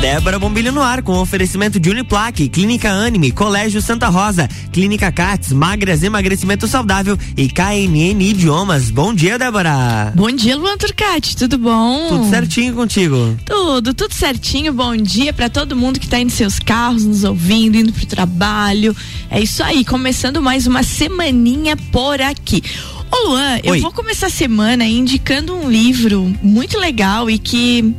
Débora Bombilho no ar com oferecimento de Uniplaque, Clínica Anime, Colégio Santa Rosa, Clínica Cats, Magras Emagrecimento Saudável e KNN Idiomas. Bom dia, Débora. Bom dia, Luan Turcati, tudo bom? Tudo certinho contigo? Tudo, tudo certinho. Bom dia para todo mundo que tá indo seus carros, nos ouvindo, indo pro trabalho. É isso aí, começando mais uma semaninha por aqui. Ô Luan, Oi. eu vou começar a semana indicando um livro muito legal e que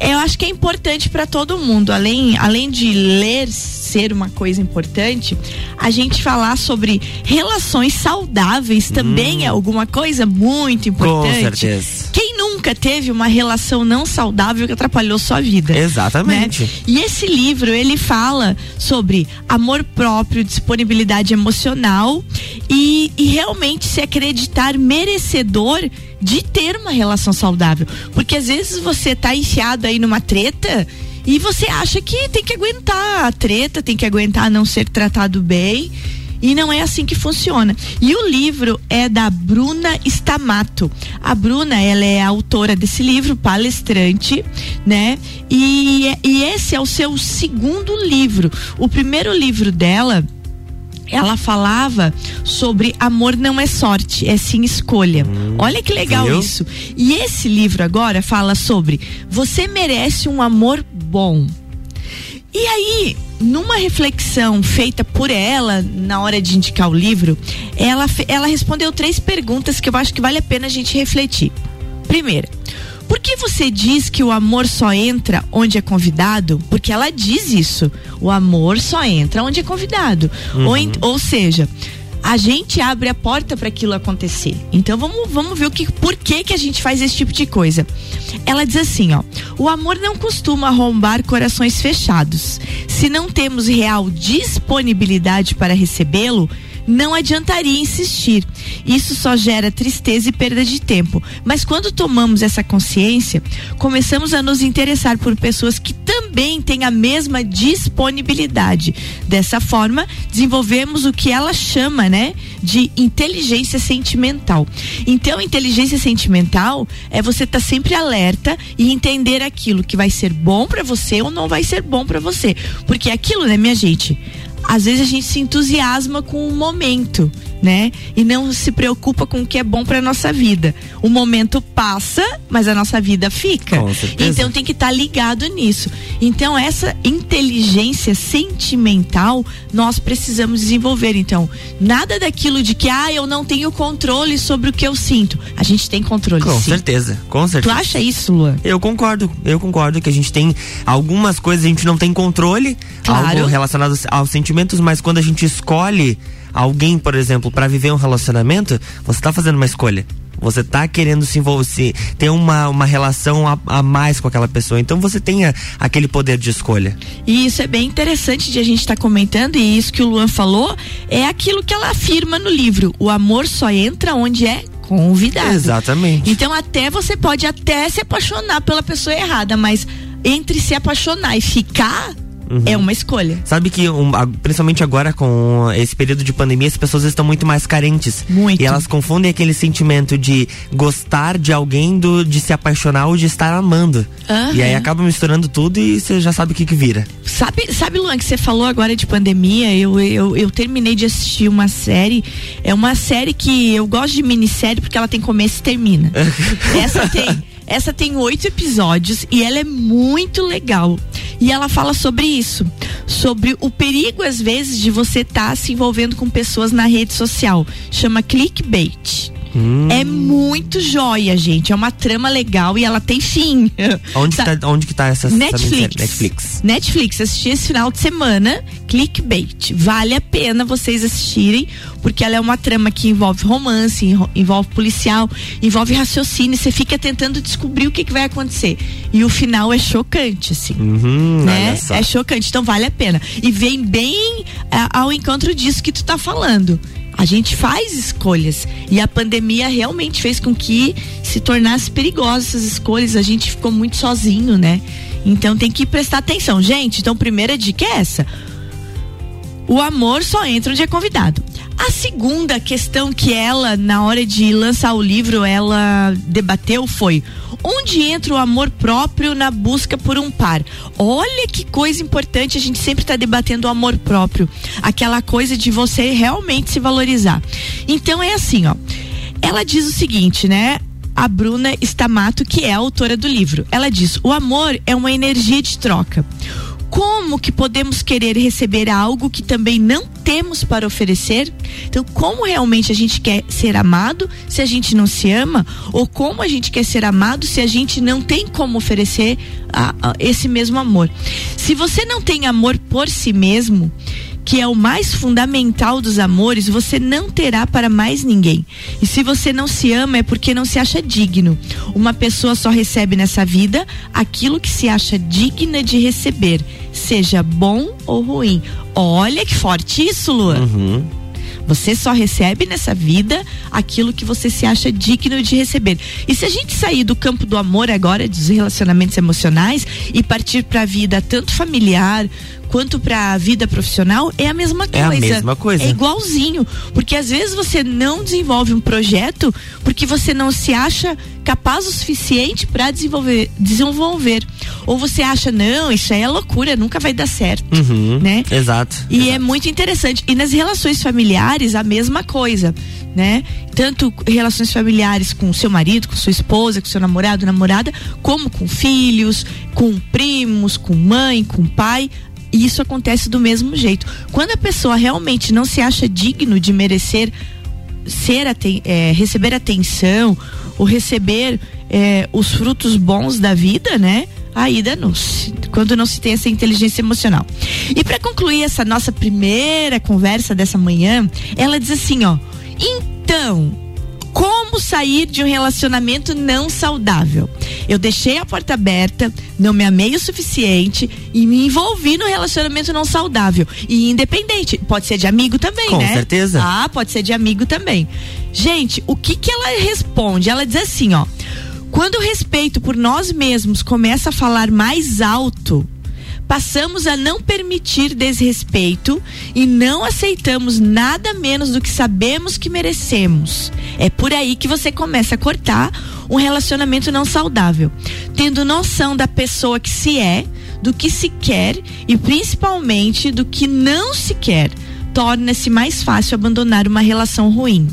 eu acho que é importante para todo mundo. Além, além de ler ser uma coisa importante, a gente falar sobre relações saudáveis também hum. é alguma coisa muito importante. Com certeza. Quem nunca teve uma relação não saudável que atrapalhou sua vida? Exatamente. Né? E esse livro, ele fala sobre amor próprio, disponibilidade emocional e, e realmente se acreditar merecedor de ter uma relação saudável. Porque às vezes você tá enfiado aí numa treta e você acha que tem que aguentar a treta, tem que aguentar não ser tratado bem. E não é assim que funciona. E o livro é da Bruna Stamato. A Bruna, ela é a autora desse livro, palestrante, né? E, e esse é o seu segundo livro. O primeiro livro dela ela falava sobre amor não é sorte, é sim escolha. Hum, Olha que legal viu? isso. E esse livro agora fala sobre você merece um amor bom. E aí, numa reflexão feita por ela na hora de indicar o livro, ela, ela respondeu três perguntas que eu acho que vale a pena a gente refletir. Primeira, por que você diz que o amor só entra onde é convidado? Porque ela diz isso. O amor só entra onde é convidado. Uhum. Ou, ou seja, a gente abre a porta para aquilo acontecer. Então vamos, vamos ver o que, por que que a gente faz esse tipo de coisa. Ela diz assim, ó: "O amor não costuma arrombar corações fechados. Se não temos real disponibilidade para recebê-lo, não adiantaria insistir. Isso só gera tristeza e perda de tempo. Mas quando tomamos essa consciência, começamos a nos interessar por pessoas que também têm a mesma disponibilidade. Dessa forma, desenvolvemos o que ela chama, né, de inteligência sentimental. Então, inteligência sentimental é você estar tá sempre alerta e entender aquilo que vai ser bom para você ou não vai ser bom para você. Porque aquilo, né, minha gente? Às vezes a gente se entusiasma com o momento, né? E não se preocupa com o que é bom para nossa vida. O momento passa, mas a nossa vida fica. Então tem que estar tá ligado nisso. Então essa inteligência sentimental nós precisamos desenvolver. Então, nada daquilo de que ah, eu não tenho controle sobre o que eu sinto. A gente tem controle Com sim. certeza. Com certeza. Tu acha isso, Luan? Eu concordo. Eu concordo que a gente tem algumas coisas a gente não tem controle, claro. algo relacionado aos sentimentos, mas quando a gente escolhe alguém, por exemplo, para viver um relacionamento, você tá fazendo uma escolha. Você tá querendo se envolver, se, ter uma, uma relação a, a, mais com aquela pessoa. Então você tem a, aquele poder de escolha. E isso é bem interessante de a gente estar tá comentando, e isso que o Luan falou é aquilo que ela afirma no livro. O amor só entra onde é convidado. Exatamente. Então até você pode até se apaixonar pela pessoa errada, mas entre se apaixonar e ficar Uhum. É uma escolha. Sabe que, um, principalmente agora com esse período de pandemia, as pessoas estão muito mais carentes. Muito. E elas confundem aquele sentimento de gostar de alguém, do, de se apaixonar ou de estar amando. Uhum. E aí acaba misturando tudo e você já sabe o que que vira. Sabe, sabe Luan, que você falou agora de pandemia, eu, eu, eu terminei de assistir uma série, é uma série que eu gosto de minissérie porque ela tem começo e termina. Essa tem. Essa tem oito episódios e ela é muito legal. E ela fala sobre isso, sobre o perigo às vezes de você estar tá se envolvendo com pessoas na rede social. Chama clickbait. Hum. É muito joia, gente. É uma trama legal e ela tem fim. Onde, tá, onde que tá essa Netflix. Netflix. Netflix. Assisti esse final de semana. Clickbait. Vale a pena vocês assistirem, porque ela é uma trama que envolve romance, envolve policial, envolve raciocínio. Você fica tentando descobrir o que, que vai acontecer. E o final é chocante, assim. Uhum, né? É chocante. Então vale a pena. E vem bem ao encontro disso que tu tá falando a gente faz escolhas e a pandemia realmente fez com que se tornasse perigosa essas escolhas. A gente ficou muito sozinho, né? Então tem que prestar atenção, gente. Então, primeira dica é essa. O amor só entra onde é convidado. A segunda questão que ela, na hora de lançar o livro, ela debateu foi: onde entra o amor próprio na busca por um par? Olha que coisa importante, a gente sempre está debatendo o amor próprio, aquela coisa de você realmente se valorizar. Então é assim, ó. Ela diz o seguinte, né? a Bruna Stamato, que é a autora do livro. Ela diz: "O amor é uma energia de troca como que podemos querer receber algo que também não temos para oferecer? Então, como realmente a gente quer ser amado se a gente não se ama? Ou como a gente quer ser amado se a gente não tem como oferecer a, a, esse mesmo amor? Se você não tem amor por si mesmo, que é o mais fundamental dos amores, você não terá para mais ninguém. E se você não se ama é porque não se acha digno. Uma pessoa só recebe nessa vida aquilo que se acha digna de receber, seja bom ou ruim. Olha que forte isso, Lua. Uhum. Você só recebe nessa vida aquilo que você se acha digno de receber. E se a gente sair do campo do amor agora, dos relacionamentos emocionais, e partir para a vida tanto familiar quanto para a vida profissional é a mesma coisa. É a mesma coisa. É igualzinho, porque às vezes você não desenvolve um projeto porque você não se acha capaz o suficiente para desenvolver, desenvolver. Ou você acha não, isso aí é loucura, nunca vai dar certo, uhum, né? Exato. E é exato. é muito interessante. E nas relações familiares a mesma coisa, né? Tanto relações familiares com seu marido, com sua esposa, com seu namorado, namorada, como com filhos, com primos, com mãe, com pai e isso acontece do mesmo jeito. Quando a pessoa realmente não se acha digno de merecer ser é, receber atenção ou receber é, os frutos bons da vida, né? Aí danou-se, quando não se tem essa inteligência emocional. E para concluir essa nossa primeira conversa dessa manhã, ela diz assim, ó: "Então, como sair de um relacionamento não saudável. Eu deixei a porta aberta, não me amei o suficiente e me envolvi no relacionamento não saudável. E independente, pode ser de amigo também, Com né? Com certeza. Ah, pode ser de amigo também. Gente, o que que ela responde? Ela diz assim, ó: quando o respeito por nós mesmos começa a falar mais alto, passamos a não permitir desrespeito e não aceitamos nada menos do que sabemos que merecemos. É por aí que você começa a cortar um relacionamento não saudável, tendo noção da pessoa que se é, do que se quer e principalmente do que não se quer. Torna-se mais fácil abandonar uma relação ruim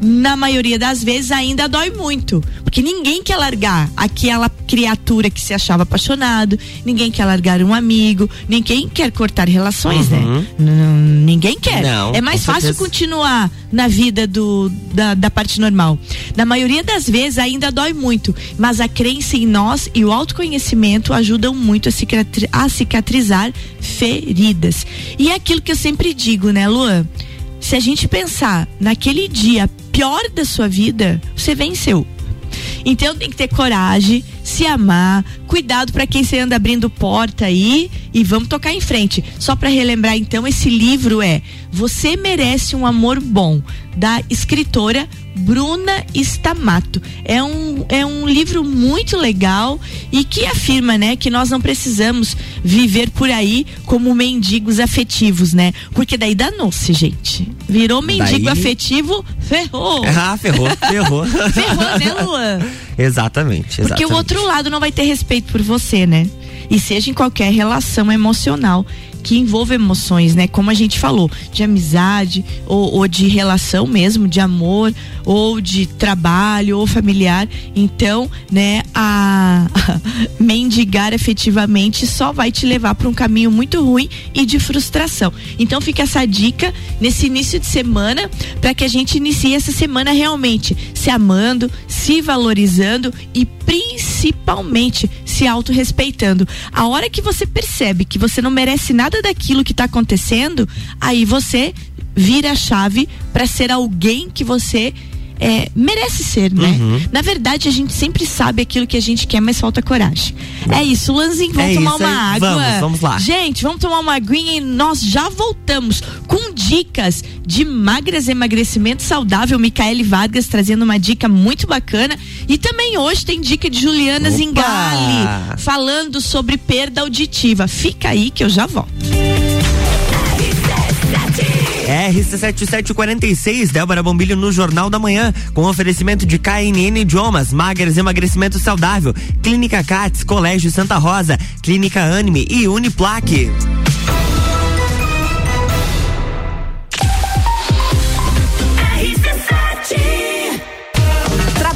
na maioria das vezes ainda dói muito. Porque ninguém quer largar aquela criatura que se achava apaixonado, ninguém quer largar um amigo, ninguém quer cortar relações, né? uhum. né? ninguém quer. Não, é mais fácil certeza. continuar na vida do, da, da parte normal. Na maioria das vezes ainda dói muito, mas a crença em nós e o autoconhecimento ajudam muito a, cicatri a cicatrizar feridas. E é aquilo que eu sempre digo, né, Luan? Se a gente pensar naquele dia pior da sua vida, você venceu. Então tem que ter coragem, se amar, cuidado para quem você anda abrindo porta aí e vamos tocar em frente. Só para relembrar então, esse livro é Você merece um amor bom, da escritora Bruna Stamato. É um, é um livro muito legal e que afirma, né, que nós não precisamos viver por aí como mendigos afetivos, né? Porque daí danou-se, gente. Virou mendigo daí... afetivo, ferrou. Ah, ferrou, ferrou. ferrou, né, Luan? Exatamente, exatamente. Porque o outro lado não vai ter respeito por você, né? E seja em qualquer relação emocional que envolve emoções, né? Como a gente falou, de amizade ou, ou de relação mesmo, de amor ou de trabalho ou familiar. Então, né, a mendigar efetivamente só vai te levar para um caminho muito ruim e de frustração. Então, fica essa dica nesse início de semana para que a gente inicie essa semana realmente se amando, se valorizando e principalmente se autorrespeitando. A hora que você percebe que você não merece nada daquilo que está acontecendo, aí você vira a chave para ser alguém que você é, merece ser, né? Uhum. Na verdade, a gente sempre sabe aquilo que a gente quer, mas falta coragem. É isso, Lanzinho, vamos é tomar uma aí. água. Vamos, vamos lá. Gente, vamos tomar uma aguinha e nós já voltamos com dicas de magras emagrecimento saudável. Micaele Vargas trazendo uma dica muito bacana. E também hoje tem dica de Juliana Opa. Zingali falando sobre perda auditiva. Fica aí que eu já volto. RC7746, Débora Bombilho no Jornal da Manhã, com oferecimento de KNN Idiomas, Magras Emagrecimento Saudável, Clínica Cats, Colégio Santa Rosa, Clínica Anime e Uniplaque.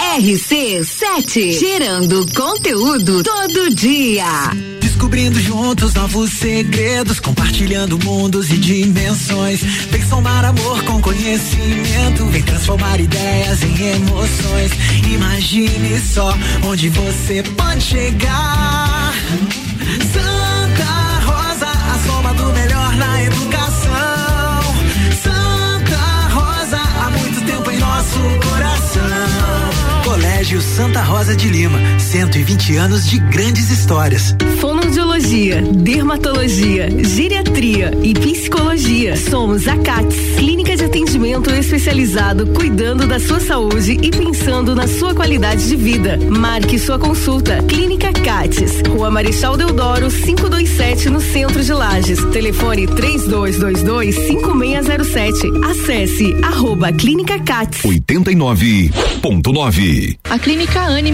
RC7, gerando conteúdo todo dia. Descobrindo juntos novos segredos, compartilhando mundos e dimensões. Vem somar amor com conhecimento, vem transformar ideias em emoções. Imagine só onde você pode chegar. Santa Rosa de Lima, 120 anos de grandes histórias. Fonoaudiologia, dermatologia, geriatria e psicologia. Somos a CATS, clínica de atendimento especializado cuidando da sua saúde e pensando na sua qualidade de vida. Marque sua consulta. Clínica CATS, Rua Marechal Deodoro, 527 no centro de Lages. Telefone 3222 5607. Acesse arroba Clínica CATS. 89.9 a Clínica Anime,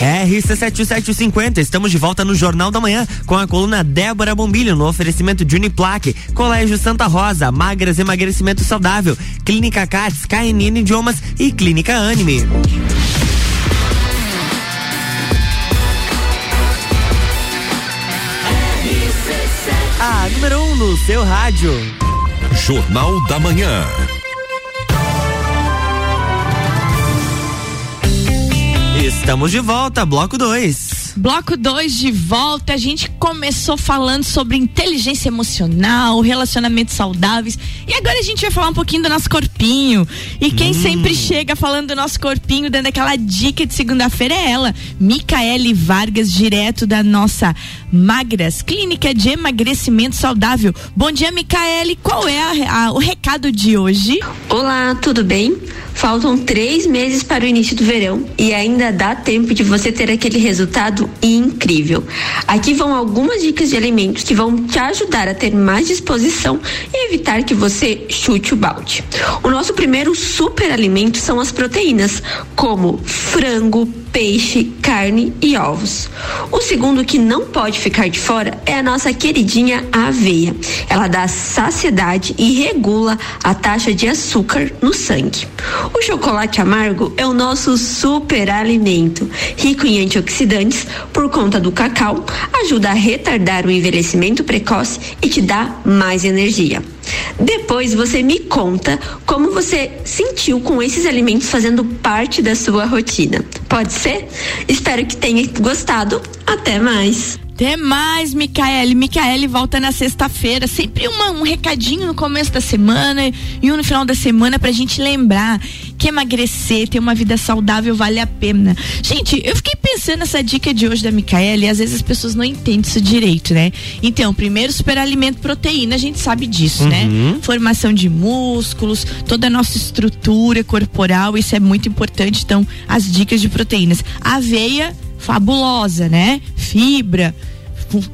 RC7750, estamos de volta no Jornal da Manhã com a coluna Débora Bombilho no oferecimento de Uniplaque, Colégio Santa Rosa, Magras Emagrecimento Saudável, Clínica Cats, KNN Idiomas e Clínica Anime. A número 1 um no seu rádio. Jornal da Manhã. Estamos de volta, bloco 2. Bloco 2 de volta. A gente começou falando sobre inteligência emocional, relacionamentos saudáveis. E agora a gente vai falar um pouquinho do nosso corpinho. E quem hum. sempre chega falando do nosso corpinho, dando aquela dica de segunda-feira é ela, Micaele Vargas, direto da nossa Magras, Clínica de Emagrecimento Saudável. Bom dia, Micaele. Qual é a, a, o recado de hoje? Olá, tudo bem? Faltam três meses para o início do verão e ainda dá tempo de você ter aquele resultado incrível. Aqui vão algumas dicas de alimentos que vão te ajudar a ter mais disposição e evitar que você chute o balde. O nosso primeiro super alimento são as proteínas, como frango, peixe, carne e ovos. O segundo que não pode ficar de fora é a nossa queridinha aveia. Ela dá saciedade e regula a taxa de açúcar no sangue. O chocolate amargo é o nosso super alimento, rico em antioxidantes por conta do cacau, ajuda a retardar o envelhecimento precoce e te dá mais energia. Depois você me conta como você sentiu com esses alimentos fazendo parte da sua rotina. Pode ser? Espero que tenha gostado. Até mais! Até mais, Micaele. Micaele volta na sexta-feira. Sempre uma, um recadinho no começo da semana e um no final da semana pra gente lembrar que emagrecer, ter uma vida saudável vale a pena. Gente, eu fiquei pensando nessa dica de hoje da Micaele e às vezes as pessoas não entendem isso direito, né? Então, primeiro, superalimento proteína, a gente sabe disso, né? uhum. né? Formação de músculos, toda a nossa estrutura corporal, isso é muito importante. Então, as dicas de proteínas. Aveia fabulosa, né? Fibra,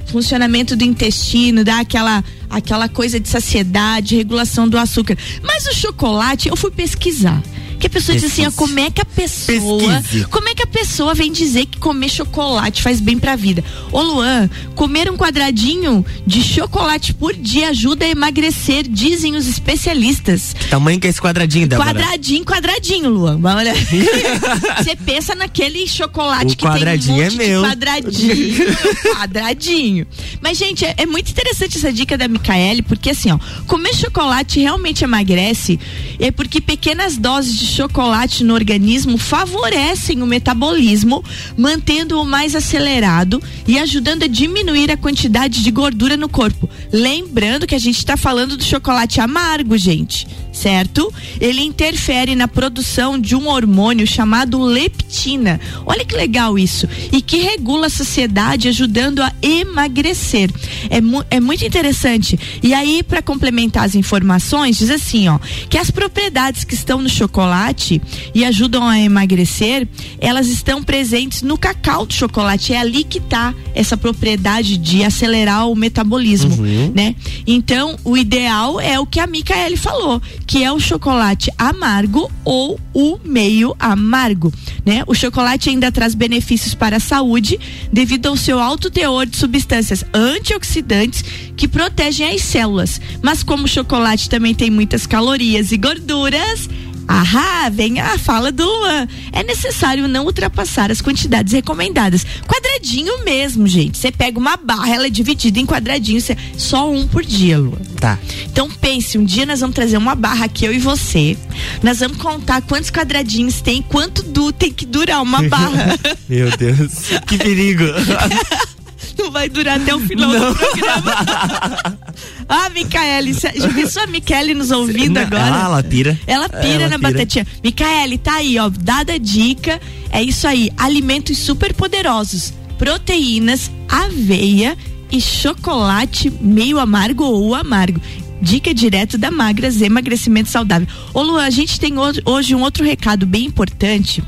funcionamento do intestino, dá aquela aquela coisa de saciedade, regulação do açúcar. Mas o chocolate, eu fui pesquisar que a pessoa Pesquise. diz assim, ó, como é que a pessoa, Pesquise. como é que a pessoa vem dizer que comer chocolate faz bem pra vida? Ô Luan, comer um quadradinho de chocolate por dia ajuda a emagrecer, dizem os especialistas. Que tamanho que é esse quadradinho, Débora? Quadradinho, quadradinho, Luan. Olha. Você pensa naquele chocolate o que tem um monte é meu. quadradinho, quadradinho. Mas gente, é, é muito interessante essa dica da Micaele, porque assim, ó, comer chocolate realmente emagrece, é porque pequenas doses de chocolate no organismo favorecem o metabolismo, mantendo-o mais acelerado e ajudando a diminuir a quantidade de gordura no corpo. Lembrando que a gente está falando do chocolate amargo, gente certo? Ele interfere na produção de um hormônio chamado leptina. Olha que legal isso. E que regula a saciedade, ajudando a emagrecer. É, mu é muito interessante. E aí, para complementar as informações, diz assim, ó, que as propriedades que estão no chocolate e ajudam a emagrecer, elas estão presentes no cacau do chocolate. É ali que está essa propriedade de acelerar o metabolismo, uhum. né? Então, o ideal é o que a Micaele falou, que é o chocolate amargo ou o meio amargo, né? O chocolate ainda traz benefícios para a saúde devido ao seu alto teor de substâncias antioxidantes que protegem as células. Mas como o chocolate também tem muitas calorias e gorduras, Ahá, vem a fala do Luan. É necessário não ultrapassar as quantidades recomendadas. Quadradinho mesmo, gente. Você pega uma barra, ela é dividida em quadradinhos, só um por dia, Luan. Tá. Então pense, um dia nós vamos trazer uma barra aqui, eu e você. Nós vamos contar quantos quadradinhos tem, quanto du tem que durar uma barra. Meu Deus, que perigo. não vai durar até o final não. do programa. ah, Micaele, já pensou a Micaele nos ouvindo agora? Ah, ela pira. Ela pira ela na pira. batatinha. Micaele, tá aí, ó, dada a dica, é isso aí, alimentos super poderosos, proteínas, aveia e chocolate meio amargo ou amargo. Dica direto da Magras Emagrecimento Saudável. Ô Lu, a gente tem hoje um outro recado bem importante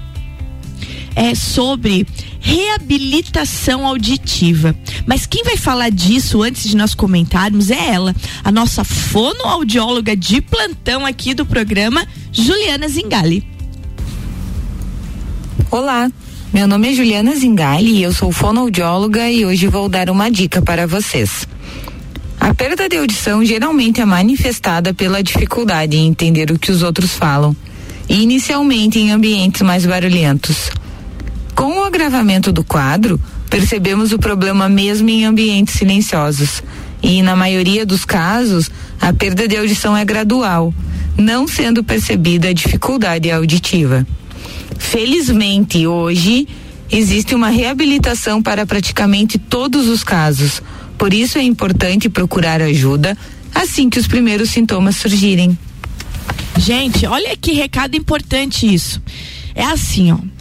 é sobre reabilitação auditiva. Mas quem vai falar disso antes de nós comentarmos é ela, a nossa fonoaudióloga de plantão aqui do programa, Juliana Zingali. Olá, meu nome é Juliana Zingali e eu sou fonoaudióloga e hoje vou dar uma dica para vocês. A perda de audição geralmente é manifestada pela dificuldade em entender o que os outros falam, inicialmente em ambientes mais barulhentos. Com o agravamento do quadro, percebemos o problema mesmo em ambientes silenciosos. E, na maioria dos casos, a perda de audição é gradual, não sendo percebida a dificuldade auditiva. Felizmente, hoje, existe uma reabilitação para praticamente todos os casos. Por isso é importante procurar ajuda assim que os primeiros sintomas surgirem. Gente, olha que recado importante isso. É assim, ó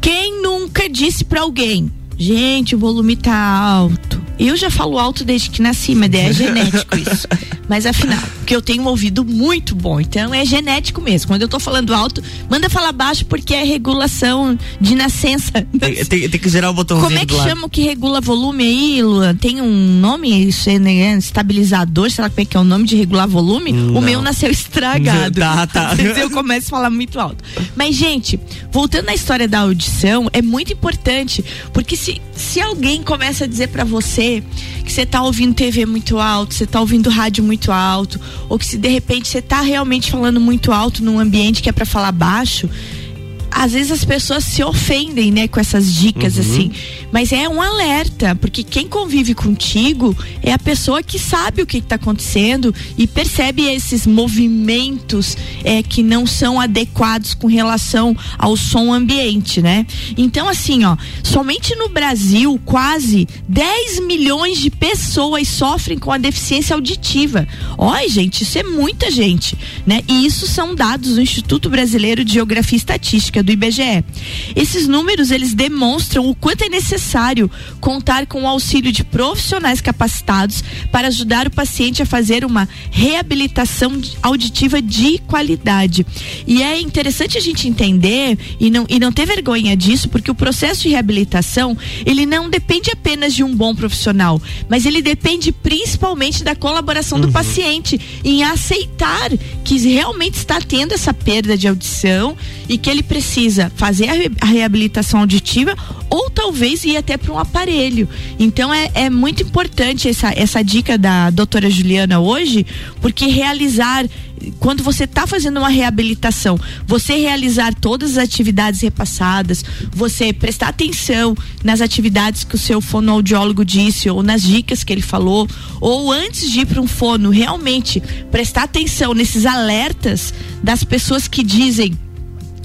quem nunca disse para alguém, gente, o volume tá alto. Eu já falo alto desde que nasci, mas é genético isso. Mas afinal, porque eu tenho um ouvido muito bom, então é genético mesmo. Quando eu tô falando alto, manda falar baixo porque é regulação de nascença. Tem, tem, tem que gerar o botãozinho. Como é que chama o que regula volume aí, Luan? Tem um nome, né, estabilizador, sei lá como é que é o nome de regular volume? Não. O meu nasceu estragado. tá, tá. Eu começo a falar muito alto. Mas, gente, voltando na história da audição, é muito importante, porque se, se alguém começa a dizer para você que você tá ouvindo TV muito alto, você tá ouvindo rádio muito alto, ou que se de repente você tá realmente falando muito alto num ambiente que é para falar baixo, às vezes as pessoas se ofendem, né, com essas dicas uhum. assim. Mas é um alerta, porque quem convive contigo é a pessoa que sabe o que está acontecendo e percebe esses movimentos é, que não são adequados com relação ao som ambiente, né? Então, assim, ó, somente no Brasil, quase 10 milhões de pessoas sofrem com a deficiência auditiva. Olha, gente, isso é muita gente, né? E isso são dados do Instituto Brasileiro de Geografia e Estatística do IBGE. Esses números eles demonstram o quanto é necessário contar com o auxílio de profissionais capacitados para ajudar o paciente a fazer uma reabilitação auditiva de qualidade. E é interessante a gente entender e não, e não ter vergonha disso, porque o processo de reabilitação ele não depende apenas de um bom profissional, mas ele depende principalmente da colaboração uhum. do paciente em aceitar que realmente está tendo essa perda de audição e que ele precisa precisa fazer a, reabilitação auditiva ou talvez ir até para um aparelho. Então é, é muito importante essa, essa dica da doutora Juliana hoje, porque realizar quando você está fazendo uma reabilitação, você realizar todas as atividades repassadas, você prestar atenção nas atividades que o seu fonoaudiólogo disse ou nas dicas que ele falou, ou antes de ir para um fono, realmente prestar atenção nesses alertas das pessoas que dizem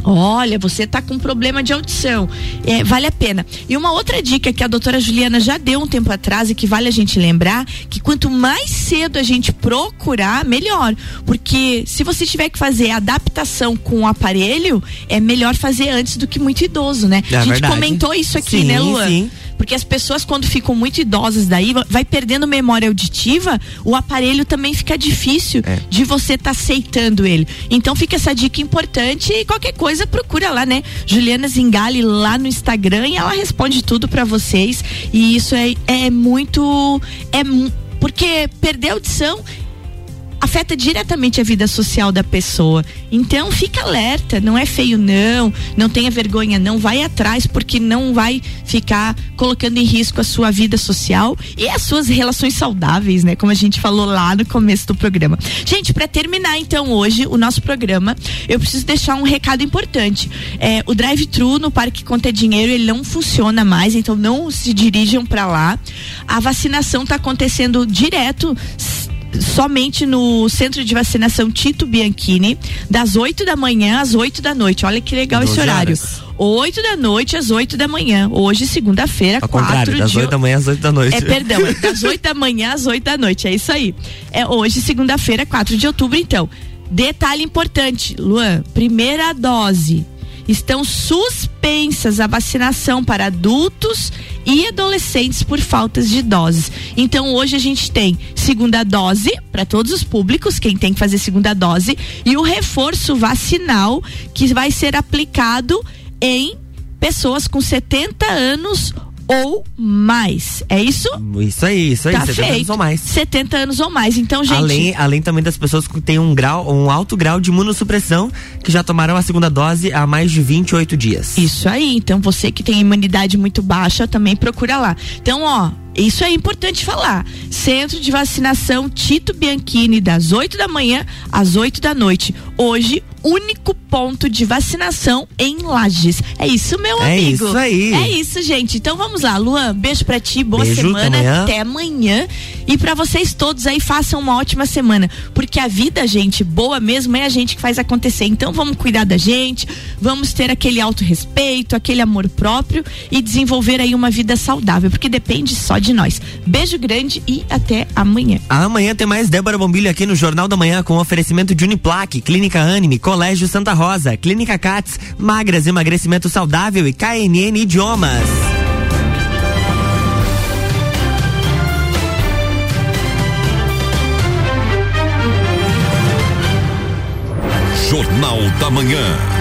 Olha, você está com problema de audição. É, vale a pena. E uma outra dica que a doutora Juliana já deu um tempo atrás e que vale a gente lembrar, que quanto mais cedo a gente procurar, melhor. Porque se você tiver que fazer adaptação com o aparelho, é melhor fazer antes do que muito idoso, né? É a gente verdade. comentou isso aqui, sim, né, Luan? Sim. Porque as pessoas, quando ficam muito idosas daí, vai perdendo memória auditiva, o aparelho também fica difícil é. de você estar tá aceitando ele. Então fica essa dica importante e qualquer coisa procura lá, né? Juliana Zingali lá no Instagram e ela responde tudo para vocês. E isso é, é muito. É porque perder audição afeta diretamente a vida social da pessoa. Então fica alerta, não é feio não, não tenha vergonha não, vai atrás porque não vai ficar colocando em risco a sua vida social e as suas relações saudáveis, né? Como a gente falou lá no começo do programa. Gente, para terminar então hoje o nosso programa, eu preciso deixar um recado importante. É, o drive-thru no Parque Conta Dinheiro ele não funciona mais, então não se dirijam para lá. A vacinação está acontecendo direto somente no centro de vacinação Tito Bianchini, das 8 da manhã às 8 da noite. Olha que legal esse horário. Horas. 8 da noite às 8 da manhã. Hoje, segunda-feira, 4 das de. 8 da manhã às 8 da noite. É, perdão, é das 8 da manhã às 8 da noite. É isso aí. É hoje, segunda-feira, 4 de outubro, então. Detalhe importante, Luan, primeira dose estão suspensas a vacinação para adultos e adolescentes por faltas de doses. Então hoje a gente tem segunda dose para todos os públicos, quem tem que fazer segunda dose, e o reforço vacinal que vai ser aplicado em pessoas com 70 anos ou mais. É isso? Isso aí, isso aí, tá 70 feito. anos ou mais. 70 anos ou mais. Então, gente. Além, além também das pessoas que têm um grau, um alto grau de imunossupressão, que já tomaram a segunda dose há mais de 28 dias. Isso aí. Então, você que tem imunidade muito baixa, também procura lá. Então, ó, isso é importante falar. Centro de vacinação Tito Bianchini, das 8 da manhã às 8 da noite. Hoje, único ponto de vacinação em Lages. É isso, meu é amigo. É isso aí. É isso, gente. Então vamos lá, Luan. Beijo pra ti, boa beijo, semana. Até amanhã. Até amanhã. E para vocês todos aí, façam uma ótima semana. Porque a vida, gente, boa mesmo, é a gente que faz acontecer. Então vamos cuidar da gente, vamos ter aquele autorrespeito, aquele amor próprio e desenvolver aí uma vida saudável. Porque depende só de nós. Beijo grande e até amanhã. Amanhã tem mais Débora Bombilho aqui no Jornal da Manhã com oferecimento de Uniplaque, Clínica Anime, Colégio Santa Rosa, Clínica CATS, Magras Emagrecimento Saudável e KNN Idiomas. Jornal da Manhã.